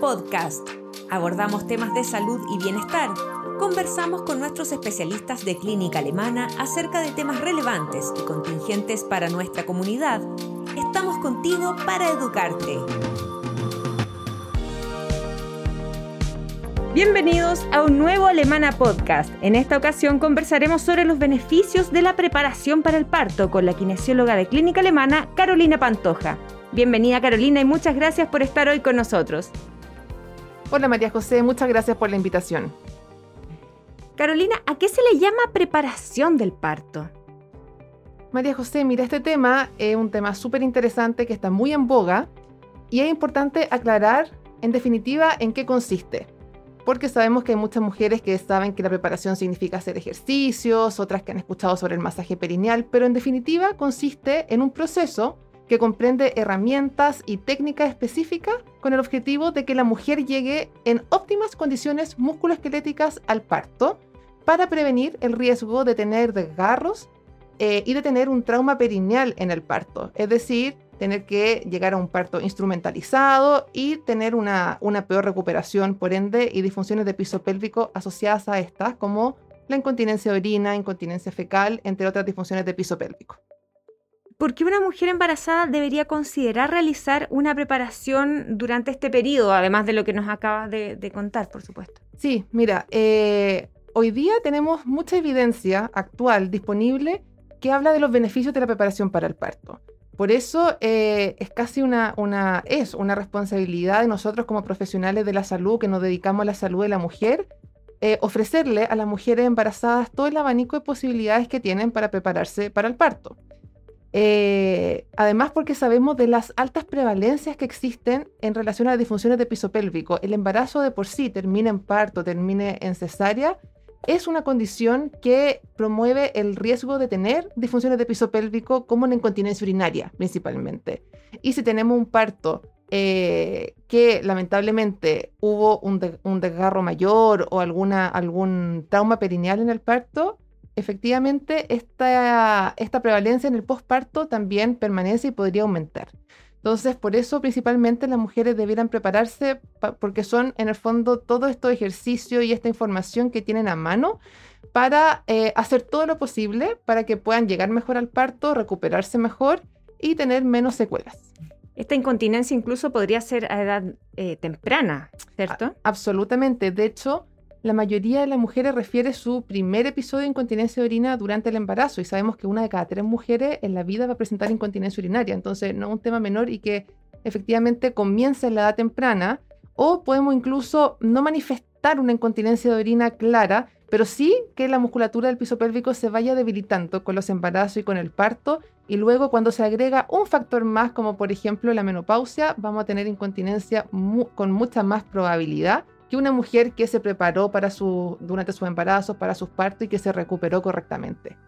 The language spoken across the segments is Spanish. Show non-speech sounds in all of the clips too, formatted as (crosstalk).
Podcast. Abordamos temas de salud y bienestar. Conversamos con nuestros especialistas de clínica alemana acerca de temas relevantes y contingentes para nuestra comunidad. Estamos contigo para educarte. Bienvenidos a un nuevo Alemana Podcast. En esta ocasión conversaremos sobre los beneficios de la preparación para el parto con la kinesióloga de Clínica Alemana, Carolina Pantoja. Bienvenida Carolina y muchas gracias por estar hoy con nosotros. Hola María José, muchas gracias por la invitación. Carolina, ¿a qué se le llama preparación del parto? María José, mira, este tema es un tema súper interesante que está muy en boga y es importante aclarar en definitiva en qué consiste. Porque sabemos que hay muchas mujeres que saben que la preparación significa hacer ejercicios, otras que han escuchado sobre el masaje perineal, pero en definitiva consiste en un proceso que comprende herramientas y técnicas específicas con el objetivo de que la mujer llegue en óptimas condiciones musculoesqueléticas al parto para prevenir el riesgo de tener desgarros eh, y de tener un trauma perineal en el parto, es decir, tener que llegar a un parto instrumentalizado y tener una, una peor recuperación, por ende, y disfunciones de piso pélvico asociadas a estas, como la incontinencia de orina, incontinencia fecal, entre otras disfunciones de piso pélvico. ¿Por qué una mujer embarazada debería considerar realizar una preparación durante este periodo, además de lo que nos acabas de, contar, por supuesto? Sí, mira, eh, hoy día tenemos mucha evidencia actual disponible que habla de los beneficios de la preparación para el parto. Por eso eh, es casi una, es una responsabilidad de nosotros como profesionales de la salud que nos dedicamos a la salud de la mujer, eh, ofrecerle a las mujeres embarazadas todo el abanico de posibilidades que tienen para prepararse para el parto. Eh, además, porque sabemos de las altas prevalencias que existen en relación a las disfunciones de piso pélvico. El embarazo de por sí, termine en parto, termine en cesárea, es una condición que promueve el riesgo de tener disfunciones de piso pélvico como en incontinencia urinaria principalmente. Y si tenemos un parto eh, que lamentablemente hubo un, un, desgarro mayor o alguna, algún trauma perineal en el parto, efectivamente esta, esta prevalencia en el posparto también permanece y podría aumentar. Entonces, por eso principalmente las mujeres debieran prepararse porque son en el fondo todo este ejercicio y esta información que tienen a mano para eh, hacer todo lo posible para que puedan llegar mejor al parto, recuperarse mejor y tener menos secuelas. Esta incontinencia incluso podría ser a edad eh, temprana, ¿cierto? absolutamente. De hecho, la mayoría de las mujeres refiere su primer episodio de incontinencia de orina durante el embarazo y sabemos que una de cada tres mujeres en la vida va a presentar incontinencia urinaria, entonces no es un tema menor y que efectivamente comienza en la edad temprana o podemos incluso no manifestar una incontinencia de orina clara, pero sí que la musculatura del piso pélvico se vaya debilitando con los embarazos y con el parto. Y luego cuando se agrega un factor más como por ejemplo la menopausia, vamos a tener incontinencia con mucha más probabilidad que una mujer que se preparó para su, durante su embarazo, para sus partos y que se recuperó correctamente.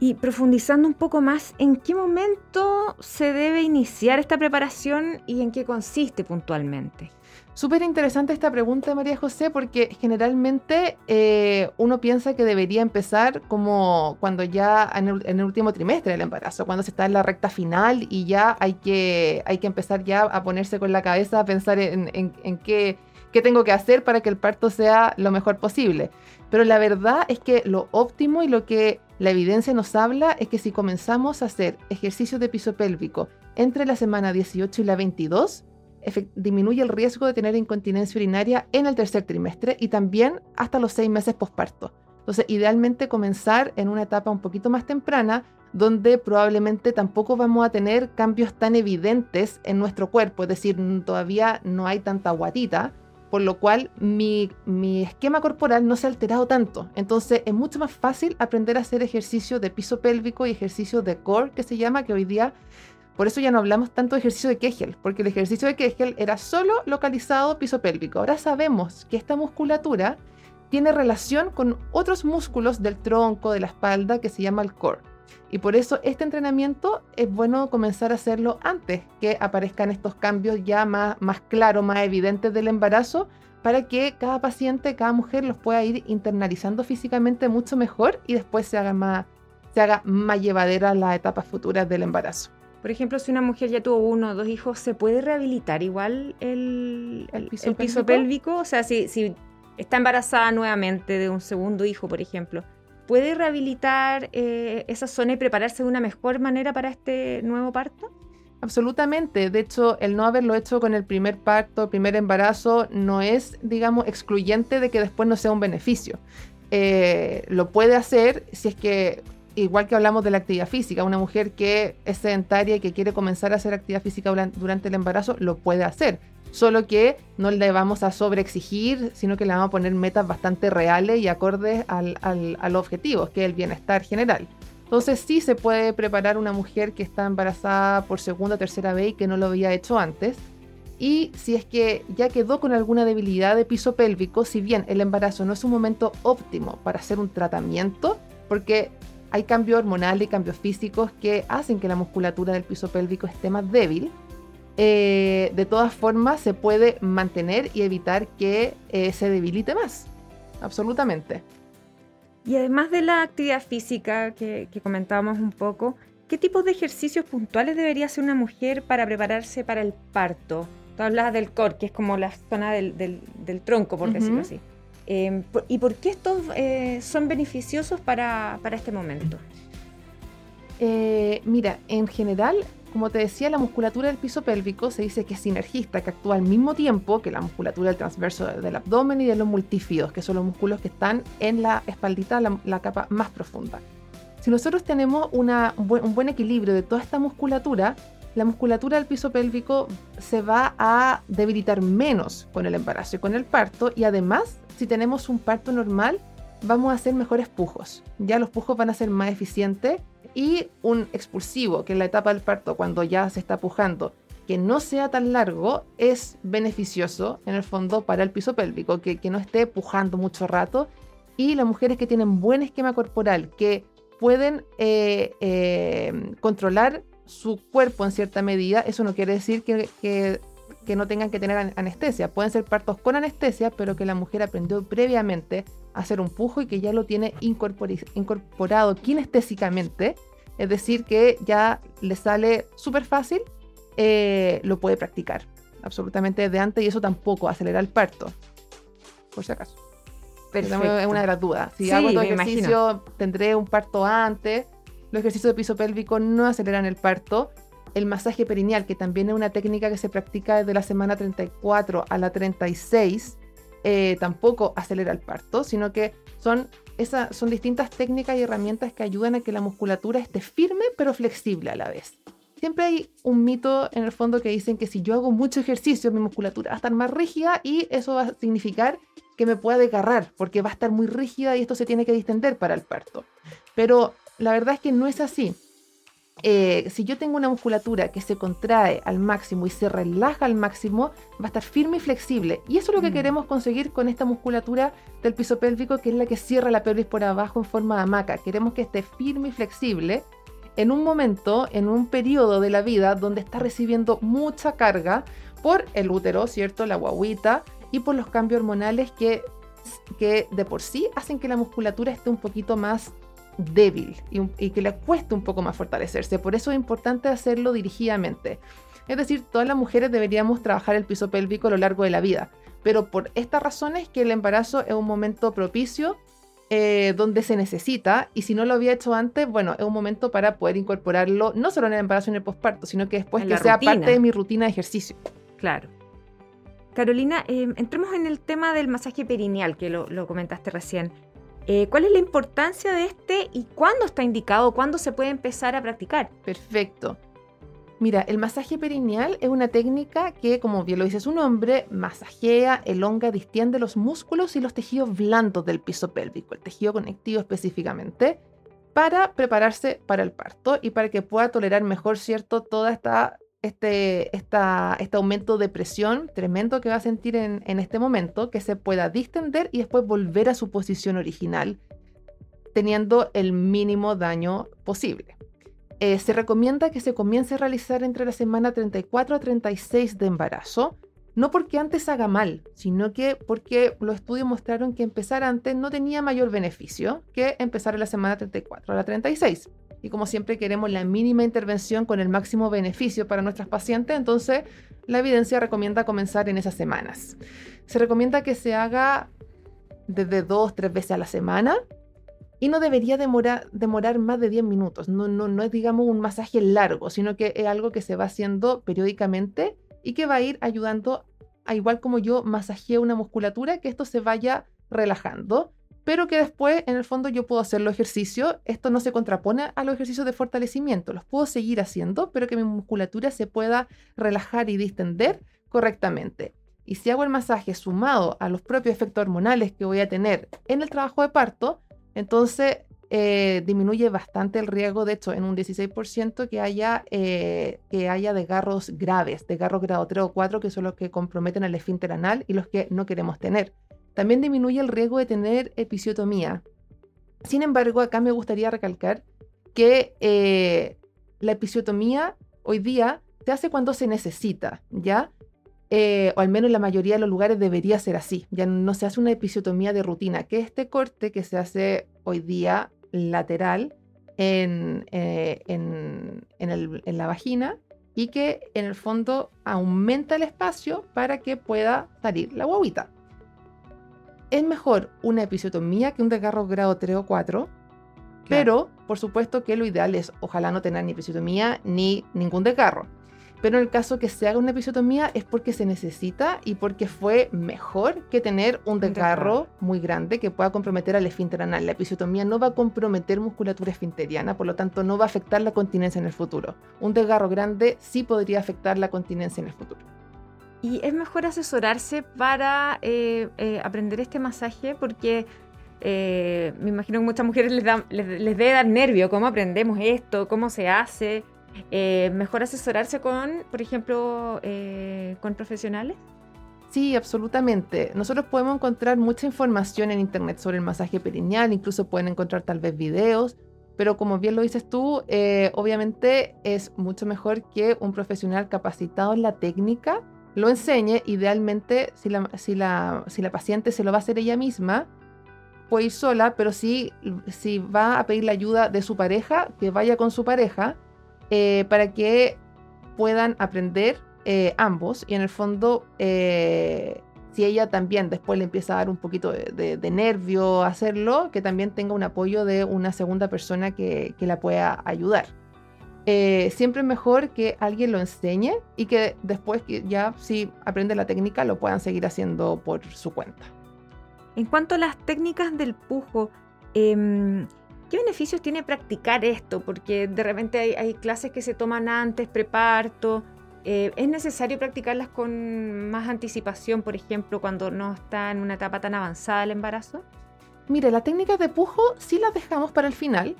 Y profundizando un poco más, ¿en qué momento se debe iniciar esta preparación y en qué consiste puntualmente? Súper interesante esta pregunta, María José, porque generalmente eh, uno piensa que debería empezar como cuando ya en el, último trimestre del embarazo, cuando se está en la recta final y ya hay que, hay que empezar ya a ponerse con la cabeza a pensar en, en qué qué tengo que hacer para que el parto sea lo mejor posible. Pero la verdad es que lo óptimo y lo que la evidencia nos habla es que si comenzamos a hacer ejercicios de piso pélvico entre la semana 18 y la 22, disminuye el riesgo de tener incontinencia urinaria en el tercer trimestre y también hasta los seis meses posparto. Entonces, idealmente comenzar en una etapa un poquito más temprana, donde probablemente tampoco vamos a tener cambios tan evidentes en nuestro cuerpo, es decir, todavía no hay tanta guatita, por lo cual mi, esquema corporal no se ha alterado tanto. Entonces es mucho más fácil aprender a hacer ejercicio de piso pélvico y ejercicio de core, que se llama, que hoy día, por eso ya no hablamos tanto de ejercicio de Kegel, porque el ejercicio de Kegel era solo localizado piso pélvico. Ahora sabemos que esta musculatura tiene relación con otros músculos del tronco, de la espalda, que se llama el core. Y por eso este entrenamiento es bueno comenzar a hacerlo antes que aparezcan estos cambios ya más, más claros, más evidentes del embarazo, para que cada paciente, cada mujer los pueda ir internalizando físicamente mucho mejor y después se haga más, se haga más llevadera las etapas futuras del embarazo. Por ejemplo, si una mujer ya tuvo uno o dos hijos, ¿se puede rehabilitar igual el, ¿El piso el piso pélvico? pélvico? O sea, si, si está embarazada nuevamente de un segundo hijo, por ejemplo, ¿puede rehabilitar eh, esa zona y prepararse de una mejor manera para este nuevo parto? Absolutamente. De hecho, el no haberlo hecho con el primer parto, el primer embarazo, no es, digamos, excluyente de que después no sea un beneficio. Eh, lo puede hacer si es que, igual que hablamos de la actividad física, una mujer que es sedentaria y que quiere comenzar a hacer actividad física duran- durante el embarazo, lo puede hacer. Solo que no le vamos a sobreexigir, sino que le vamos a poner metas bastante reales y acordes al, al, al objetivo, que es el bienestar general. Entonces sí se puede preparar una mujer que está embarazada por segunda o tercera vez y que no lo había hecho antes. Y si es que ya quedó con alguna debilidad de piso pélvico, si bien el embarazo no es un momento óptimo para hacer un tratamiento, porque hay cambios hormonales y cambios físicos que hacen que la musculatura del piso pélvico esté más débil, eh, de todas formas se puede mantener y evitar que eh, se debilite más. Absolutamente. Y además de la actividad física que, que comentábamos un poco, ¿qué tipos de ejercicios puntuales debería hacer una mujer para prepararse para el parto? Tú hablabas del core, que es como la zona del, del- del tronco, por Ujú. decirlo así. Eh, ¿Y por qué estos eh, son beneficiosos para, para este momento? Eh, mira, en general, como te decía, la musculatura del piso pélvico se dice que es sinergista, que actúa al mismo tiempo que la musculatura del transverso del abdomen y de los multífidos, que son los músculos que están en la espaldita, la, capa más profunda. Si nosotros tenemos una- un buen equilibrio de toda esta musculatura, la musculatura del piso pélvico se va a debilitar menos con el embarazo y con el parto, y además, si tenemos un parto normal, vamos a hacer mejores pujos. Ya los pujos van a ser más eficientes y un expulsivo, que en la etapa del parto, cuando ya se está pujando, que no sea tan largo, es beneficioso en el fondo para el piso pélvico, que, que no esté pujando mucho rato. Y las mujeres que tienen buen esquema corporal, que pueden eh, eh, controlar su cuerpo en cierta medida, eso no quiere decir que, que- que no tengan que tener an- anestesia. Pueden ser partos con anestesia, pero que la mujer aprendió previamente a hacer un pujo y que ya lo tiene incorporado kinestésicamente. Es decir, que ya le sale súper fácil, eh, lo puede practicar absolutamente desde antes y eso tampoco acelera el parto. Por si acaso. Esa Es una de las dudas. Si Sí, hago todo ejercicio, tendré un parto antes. Los ejercicios de piso pélvico no aceleran el parto. El masaje perineal, que también es una técnica que se practica desde la semana 34 a la 36, eh, tampoco acelera el parto, sino que son, son distintas técnicas y herramientas que ayudan a que la musculatura esté firme pero flexible a la vez. Siempre hay un mito en el fondo que dicen que si yo hago mucho ejercicio, mi musculatura va a estar más rígida y eso va a significar que me pueda desgarrar, porque va a estar muy rígida y esto se tiene que distender para el parto. Pero la verdad es que no es así. Eh, si yo tengo una musculatura que se contrae al máximo y se relaja al máximo, va a estar firme y flexible. Y eso es lo que Mm. queremos conseguir con esta musculatura del piso pélvico, que es la que cierra la pelvis por abajo en forma de hamaca. Queremos que esté firme y flexible en un momento, en un periodo de la vida donde está recibiendo mucha carga por el útero, ¿cierto? La guaguita y por los cambios hormonales que, que de por sí hacen que la musculatura esté un poquito más débil y, que le cueste un poco más fortalecerse. Por eso es importante hacerlo dirigidamente. Es decir, todas las mujeres deberíamos trabajar el piso pélvico a lo largo de la vida, pero por estas razones que el embarazo es un momento propicio eh, donde se necesita y si no lo había hecho antes, bueno, es un momento para poder incorporarlo no solo en el embarazo y en el posparto, sino que después que sea rutina. parte de mi rutina de ejercicio. Claro. Carolina, eh, entremos en el tema del masaje perineal, que lo, lo comentaste recién. Eh, ¿Cuál es la importancia de este y cuándo está indicado, cuándo se puede empezar a practicar? Perfecto. Mira, el masaje perineal es una técnica que, como bien lo dice su nombre, masajea, elonga, distiende los músculos y los tejidos blandos del piso pélvico, el tejido conectivo específicamente, para prepararse para el parto y para que pueda tolerar mejor, ¿cierto?, toda esta este, esta, este aumento de presión tremendo que va a sentir en, en este momento, que se pueda distender y después volver a su posición original, teniendo el mínimo daño posible. Eh, se recomienda que se comience a realizar entre la semana 34 a 36 de embarazo, no porque antes haga mal, sino que porque los estudios mostraron que empezar antes no tenía mayor beneficio que empezar en la semana 34 a la 36. Y como siempre queremos la mínima intervención con el máximo beneficio para nuestras pacientes, entonces la evidencia recomienda comenzar en esas semanas. Se recomienda que se haga desde dos, tres veces a la semana y no debería demorar, más de 10 minutos. No, no, no es, digamos, un masaje largo, sino que es algo que se va haciendo periódicamente y que va a ir ayudando, a igual como yo masajeo una musculatura, que esto se vaya relajando pero que después, en el fondo, yo puedo hacer los ejercicios. Esto no se contrapone a los ejercicios de fortalecimiento, los puedo seguir haciendo, pero que mi musculatura se pueda relajar y distender correctamente. Y si hago el masaje sumado a los propios efectos hormonales que voy a tener en el trabajo de parto, entonces eh, disminuye bastante el riesgo, de hecho, en un 16% que haya, eh, que haya desgarros graves, desgarros grado 3 o 4, que son los que comprometen el esfínter anal y los que no queremos tener. También disminuye el riesgo de tener episiotomía. Sin embargo, acá me gustaría recalcar que eh, la episiotomía hoy día se hace cuando se necesita, ¿ya? Eh, o al menos en la mayoría de los lugares debería ser así. Ya no se hace una episiotomía de rutina, que este corte que se hace hoy día lateral en, eh, en, en, la vagina y que en el fondo aumenta el espacio para que pueda salir la guaguita es mejor una episiotomía que un desgarro grado 3 o 4, pero por supuesto que lo ideal es ojalá no tener ni episiotomía ni ningún desgarro. Pero en el caso que se haga una episiotomía es porque se necesita y porque fue mejor que tener un desgarro muy grande que pueda comprometer al esfínter anal. La episiotomía no va a comprometer musculatura esfinteriana, por lo tanto no va a afectar la continencia en el futuro. Un desgarro grande sí podría afectar la continencia en el futuro. Y es mejor asesorarse para eh, eh, aprender este masaje porque eh, me imagino que muchas mujeres les, les, debe dar nervio cómo aprendemos esto, cómo se hace. mejor asesorarse con, por ejemplo, con profesionales. Sí, absolutamente. Nosotros podemos encontrar mucha información en Internet sobre el masaje perineal, incluso pueden encontrar tal vez videos, pero como bien lo dices tú, obviamente es mucho mejor que un profesional capacitado en la técnica lo enseñe, idealmente si la, paciente se lo va a hacer ella misma, puede ir sola, pero si, va a pedir la ayuda de su pareja, que vaya con su pareja eh, para que puedan aprender eh, ambos y en el fondo eh, si ella también después le empieza a dar un poquito de, nervio hacerlo, que también tenga un apoyo de una segunda persona que la pueda ayudar. Eh, siempre es mejor que alguien lo enseñe y que después ya si aprende la técnica lo puedan seguir haciendo por su cuenta. En cuanto a las técnicas del pujo, em, ¿qué beneficios tiene practicar esto? Porque de repente hay, clases que se toman antes, preparto. Eh, ¿Es necesario practicarlas con más anticipación, por ejemplo, cuando no está en una etapa tan avanzada el embarazo? Mire, las técnicas de pujo sí las dejamos para el final,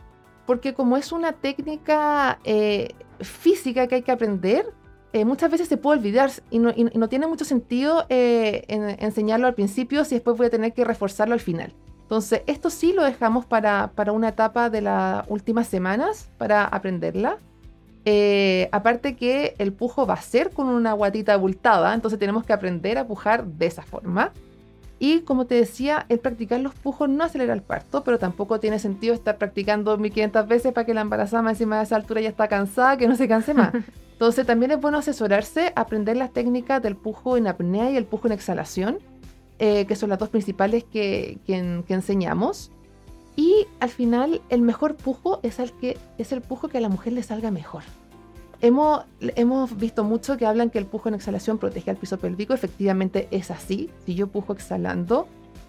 porque como es una técnica eh, física que hay que aprender, eh, muchas veces se puede olvidar y no, tiene mucho sentido eh, enseñarlo al principio si después voy a tener que reforzarlo al final. Entonces, esto sí lo dejamos para, una etapa de las últimas semanas para aprenderla. aparte que el pujo va a ser con una guatita abultada, entonces tenemos que aprender a pujar de esa forma. Y como te decía, el practicar los pujos no acelera el parto, pero tampoco tiene sentido estar practicando 1500 veces para que la embarazada encima de esa altura ya está cansada, que no se canse más. (laughs) Entonces también es bueno asesorarse, aprender las técnicas del pujo en apnea y el pujo en exhalación, eh, que son las dos principales que, que, enseñamos. Y al final el mejor pujo es el, que, es el pujo que a la mujer le salga mejor. Hemos, hemos visto mucho que hablan que el pujo en exhalación protege al piso pélvico. Efectivamente es así. Si yo pujo exhalando,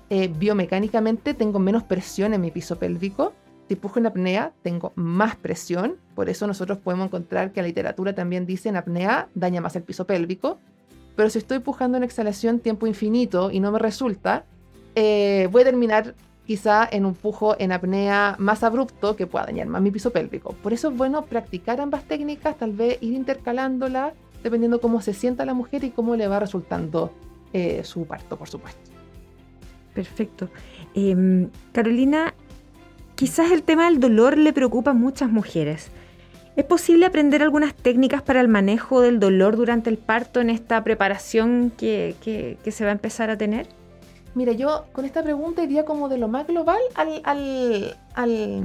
eh, biomecánicamente tengo menos presión en mi piso pélvico. Si pujo en apnea, tengo más presión. Por eso nosotros podemos encontrar que la literatura también dice en apnea daña más el piso pélvico. Pero si estoy pujando en exhalación tiempo infinito y no me resulta, eh, voy a terminar quizá en un pujo en apnea más abrupto que pueda dañar más mi piso pélvico. Por eso es bueno practicar ambas técnicas, tal vez ir intercalándolas dependiendo cómo se sienta la mujer y cómo le va resultando eh, su parto, por supuesto. Perfecto. Em, Carolina, quizás el tema del dolor le preocupa a muchas mujeres. ¿Es posible aprender algunas técnicas para el manejo del dolor durante el parto en esta preparación que se va a empezar a tener? Mira, yo con esta pregunta iría como de lo más global al, al, al,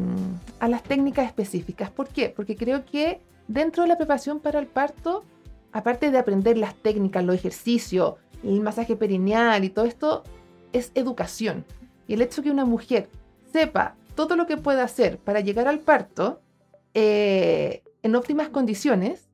a las técnicas específicas. ¿Por qué? Porque creo que dentro de la preparación para el parto, aparte de aprender las técnicas, los ejercicios, el masaje perineal y todo esto, es educación. Y el hecho que una mujer sepa todo lo que puede hacer para llegar al parto eh, en óptimas condiciones,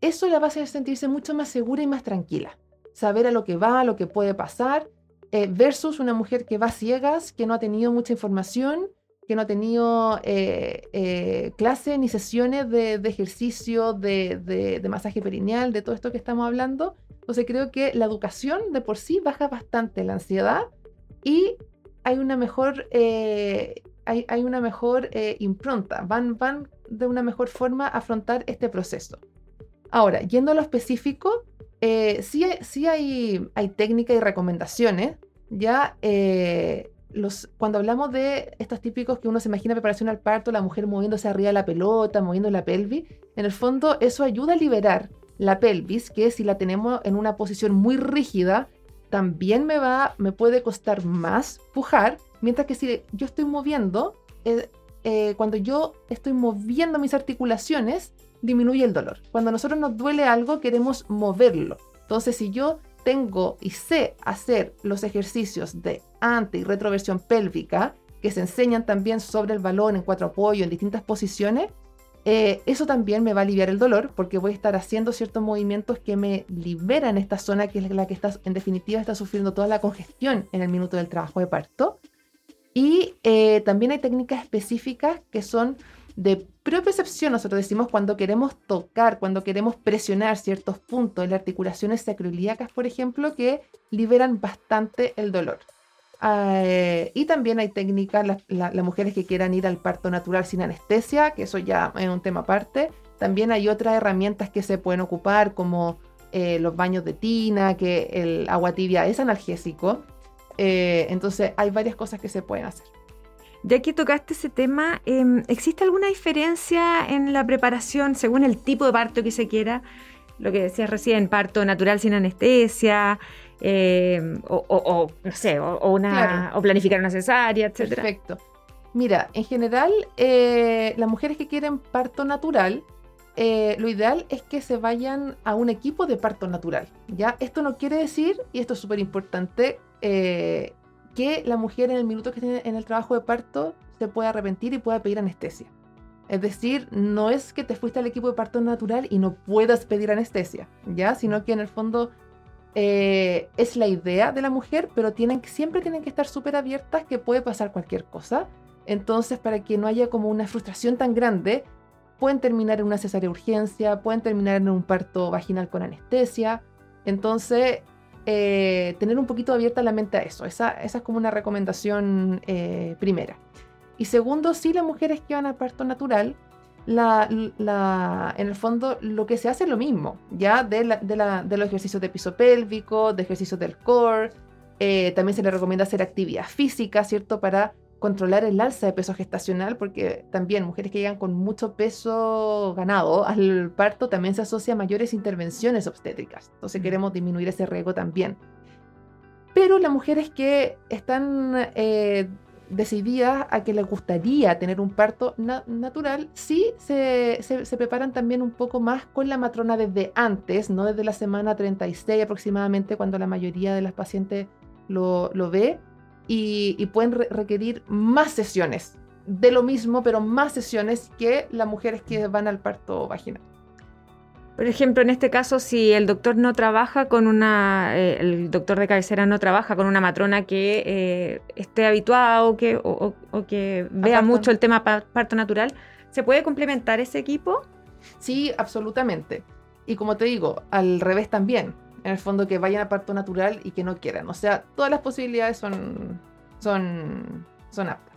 eso la va a hacer sentirse mucho más segura y más tranquila. Saber a lo que va, a lo que puede pasar, eh, versus una mujer que va ciegas, que no ha tenido mucha información, que no ha tenido eh, clases ni sesiones de, ejercicio, de, de, masaje perineal, de todo esto que estamos hablando. Entonces creo que la educación de por sí baja bastante la ansiedad y hay una mejor, hay, hay, una mejor impronta, van, van de una mejor forma a afrontar este proceso. Ahora, yendo a lo específico, eh, sí, sí hay, hay técnicas y recomendaciones. Ya eh, los, cuando hablamos de estos típicos que uno se imagina preparación al parto, la mujer moviéndose arriba de la pelota, moviendo la pelvis, en el fondo eso ayuda a liberar la pelvis, que si la tenemos en una posición muy rígida, también me va, me puede costar más pujar, mientras que si yo estoy moviendo, eh, cuando yo estoy moviendo mis articulaciones, disminuye el dolor. Cuando a nosotros nos duele algo, queremos moverlo. Entonces, si yo tengo y sé hacer los ejercicios de ante y retroversión pélvica, que se enseñan también sobre el balón en cuatro apoyos, en distintas posiciones, eh, eso también me va a aliviar el dolor porque voy a estar haciendo ciertos movimientos que me liberan esta zona que es la que está, en definitiva, está sufriendo toda la congestión en el minuto del trabajo de parto. Y eh, también hay técnicas específicas que son de propiocepción, nosotros decimos cuando queremos tocar, cuando queremos presionar ciertos puntos en las articulaciones sacroiliacas, por ejemplo, que liberan bastante el dolor. Eh, y también hay técnicas, las mujeres que quieran ir al parto natural sin anestesia, que eso ya es un tema aparte. También hay otras herramientas que se pueden ocupar, como eh, los baños de tina, que el agua tibia es analgésico. Eh, entonces hay varias cosas que se pueden hacer. Ya que tocaste ese tema, em, ¿existe alguna diferencia en la preparación según el tipo de parto que se quiera? Lo que decías recién, parto natural sin anestesia, em, o, no sé, o, una, planificar una cesárea, etc. Perfecto. Mira, en general, eh, las mujeres que quieren parto natural, eh, lo ideal es que se vayan a un equipo de parto natural. ¿ya? Esto no quiere decir, y esto es súper importante, eh, que la mujer en el minuto que esté en el trabajo de parto se pueda arrepentir y pueda pedir anestesia. Es decir, no es que te fuiste al equipo de parto natural y no puedas pedir anestesia, ¿ya? Sino que en el fondo eh, es la idea de la mujer, pero tienen, siempre tienen que estar súper abiertas que puede pasar cualquier cosa. Entonces, para que no haya como una frustración tan grande, pueden terminar en una cesárea urgencia, pueden terminar en un parto vaginal con anestesia. Entonces, eh, tener un poquito abierta la mente a eso. Esa, es como una recomendación eh, primera. Y segundo, si las mujeres que van al parto natural, la, en el fondo lo que se hace es lo mismo, ya de, de, los ejercicios de piso pélvico, de ejercicios del core. Eh, también se le recomienda hacer actividad física, ¿cierto? Para controlar el alza de peso gestacional, porque también mujeres que llegan con mucho peso ganado al parto también se asocia a mayores intervenciones obstétricas. Entonces queremos disminuir ese riesgo también. Pero las mujeres que están eh, decididas a que les gustaría tener un parto natural, sí se, se, preparan también un poco más con la matrona desde antes, no desde la semana 36 aproximadamente, cuando la mayoría de las pacientes lo, lo ve y, pueden requerir más sesiones de lo mismo, pero más sesiones que las mujeres que van al parto vaginal. Por ejemplo, en este caso, si el doctor no trabaja con una, eh, el doctor de cabecera no trabaja con una matrona que eh, esté habituado que, o, que vea mucho el tema parto natural, ¿se puede complementar ese equipo? Sí, absolutamente. Y como te digo, al revés también en el fondo que vayan a parto natural y que no quieran. O sea, todas las posibilidades son, son, son aptas.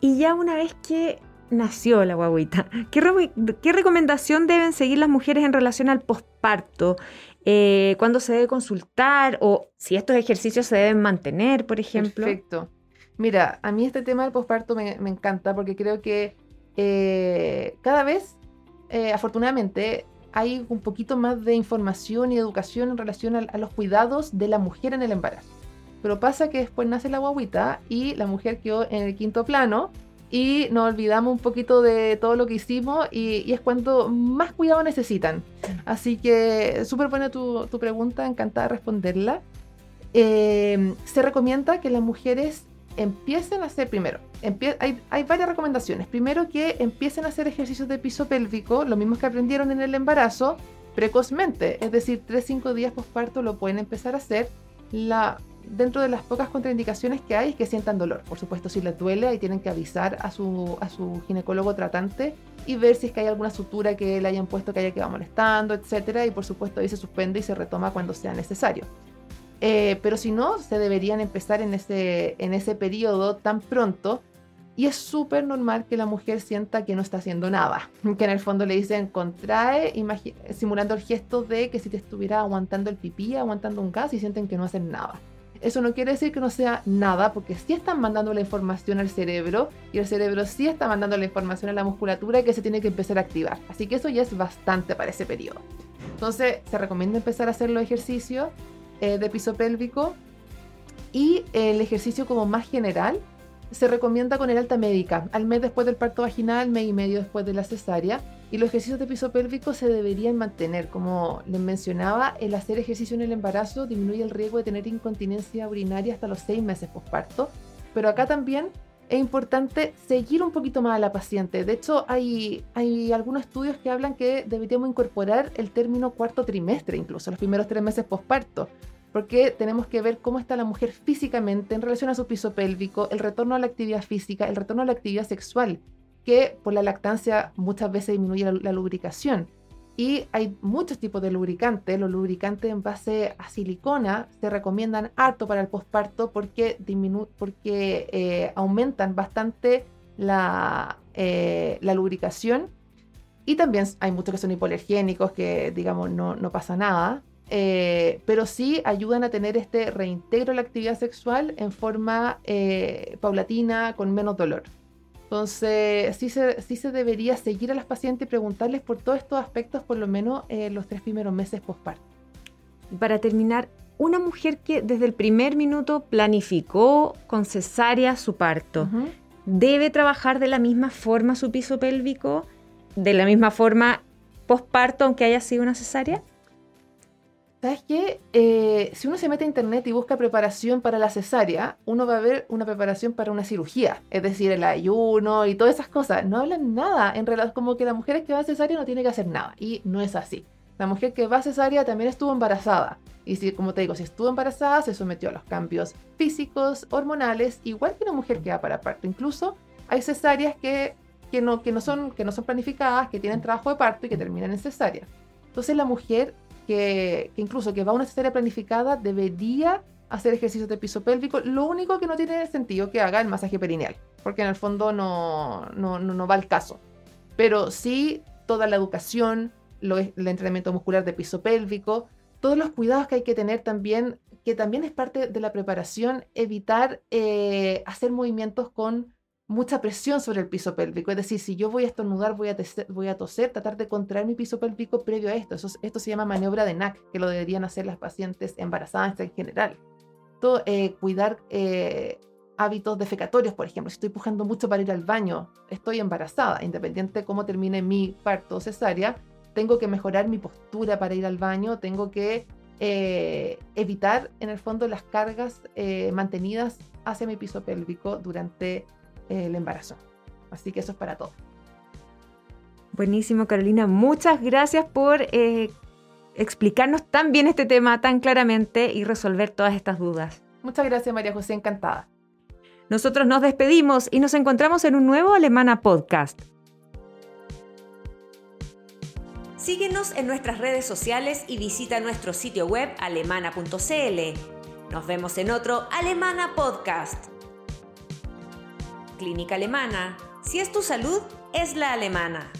Y ya una vez que nació la guaguita, ¿qué, recomendación deben seguir las mujeres en relación al posparto? Eh, ¿Cuándo se debe consultar? O si estos ejercicios se deben mantener, por ejemplo. Perfecto. Mira, a mí este tema del posparto me, encanta porque creo que eh, cada vez, eh, afortunadamente, hay un poquito más de información y educación en relación a, los cuidados de la mujer en el embarazo. pero pasa que después nace la guaguita y la mujer quedó en el quinto plano y nos olvidamos un poquito de todo lo que hicimos y, es cuando más cuidado necesitan. Así que súper buena tu, tu, pregunta, encantada de responderla. Eh, se recomienda que las mujeres empiecen a hacer primero, hay, varias recomendaciones. Primero que empiecen a hacer ejercicios de piso pélvico, lo mismo que aprendieron en el embarazo, precozmente, es decir, 3-5 días posparto lo pueden empezar a hacer. Dentro de las pocas contraindicaciones que hay es que sientan dolor. Por supuesto, si les duele, ahí tienen que avisar a su, a su ginecólogo tratante y ver si es que hay alguna sutura que le hayan puesto que haya quedado molestando, etc. Y por supuesto, ahí se suspende y se retoma cuando sea necesario. Eh, pero si no, se deberían empezar en ese, en ese periodo tan pronto. Y es súper normal que la mujer sienta que no está haciendo nada. (laughs) Que en el fondo le dicen contrae, simulando el gesto de que si te estuviera aguantando el pipí, aguantando un gas y sienten que no hacen nada. Eso no quiere decir que no sea nada, porque sí están mandando la información al cerebro y el cerebro sí está mandando la información a la musculatura que se tiene que empezar a activar. Así que eso ya es bastante para ese periodo. Entonces, se recomienda empezar a hacer los ejercicios eh, de piso pélvico y el ejercicio como más general se recomienda con el alta médica, al mes después del parto vaginal, mes y medio después de la cesárea. Y los ejercicios de piso pélvico se deberían mantener. Como les mencionaba, el hacer ejercicio en el embarazo disminuye el riesgo de tener incontinencia urinaria hasta los seis meses posparto. Pero acá también es importante seguir un poquito más a la paciente. De hecho, hay, algunos estudios que hablan que deberíamos incorporar el término cuarto trimestre, incluso los primeros tres meses posparto, porque tenemos que ver cómo está la mujer físicamente en relación a su piso pélvico, el retorno a la actividad física, el retorno a la actividad sexual, que por la lactancia muchas veces disminuye la, lubricación. Y hay muchos tipos de lubricantes. Los lubricantes en base a silicona se recomiendan harto para el posparto porque, porque eh, aumentan bastante la, eh, la lubricación. Y también hay muchos que son hipoalergénicos, que digamos no, no pasa nada. Eh, pero sí ayudan a tener este reintegro de la actividad sexual en forma eh, paulatina, con menos dolor. Entonces, sí se, sí se debería seguir a las pacientes y preguntarles por todos estos aspectos, por lo menos en los tres primeros meses postparto. Para terminar, una mujer que desde el primer minuto planificó con cesárea su parto, ¿debe trabajar de la misma forma su piso pélvico? ¿De la misma forma postparto, aunque haya sido una cesárea? ¿Sabes qué? Eh, si uno se mete a internet y busca preparación para la cesárea, uno va a ver una preparación para una cirugía, es decir, el ayuno y todas esas cosas. No hablan nada, en realidad, como que la mujer que va a cesárea no tiene que hacer nada, y no es así. La mujer que va a cesárea también estuvo embarazada, y si, como te digo, si estuvo embarazada, se sometió a los cambios físicos, hormonales, igual que una mujer que va para parto. Incluso hay cesáreas que, que, no, que, no son, que no son planificadas, que tienen trabajo de parto y que terminan en cesárea. Entonces la mujer que, incluso que va a una cesárea planificada debería hacer ejercicios de piso pélvico. Lo único que no tiene sentido que haga el masaje perineal, porque en el fondo no, no, no, va al caso. Pero sí toda la educación, lo, el entrenamiento muscular de piso pélvico, todos los cuidados que hay que tener también, que también es parte de la preparación, evitar eh, hacer movimientos con mucha presión sobre el piso pélvico. Es decir, si yo voy a estornudar, voy a, voy a toser, tratar de contraer mi piso pélvico previo a esto. esto se llama maniobra de NAC, que lo deberían hacer las pacientes embarazadas en general. Todo, eh, cuidar eh, hábitos defecatorios, por ejemplo. Si estoy pujando mucho para ir al baño, estoy embarazada, independiente de cómo termine mi parto cesárea, tengo que mejorar mi postura para ir al baño, tengo que eh, evitar, en el fondo, las cargas mantenidas hacia mi piso pélvico durante el embarazo. Así que eso es para todos. Buenísimo, Carolina. Muchas gracias por eh, explicarnos tan bien este tema, tan claramente y resolver todas estas dudas. Muchas gracias, María José. Encantada. Nosotros nos despedimos y nos encontramos en un nuevo Alemana Podcast. Síguenos en nuestras redes sociales y visita nuestro sitio web alemana.cl. Nos vemos en otro Alemana Podcast. Clínica Alemana. Si es tu salud, es la alemana.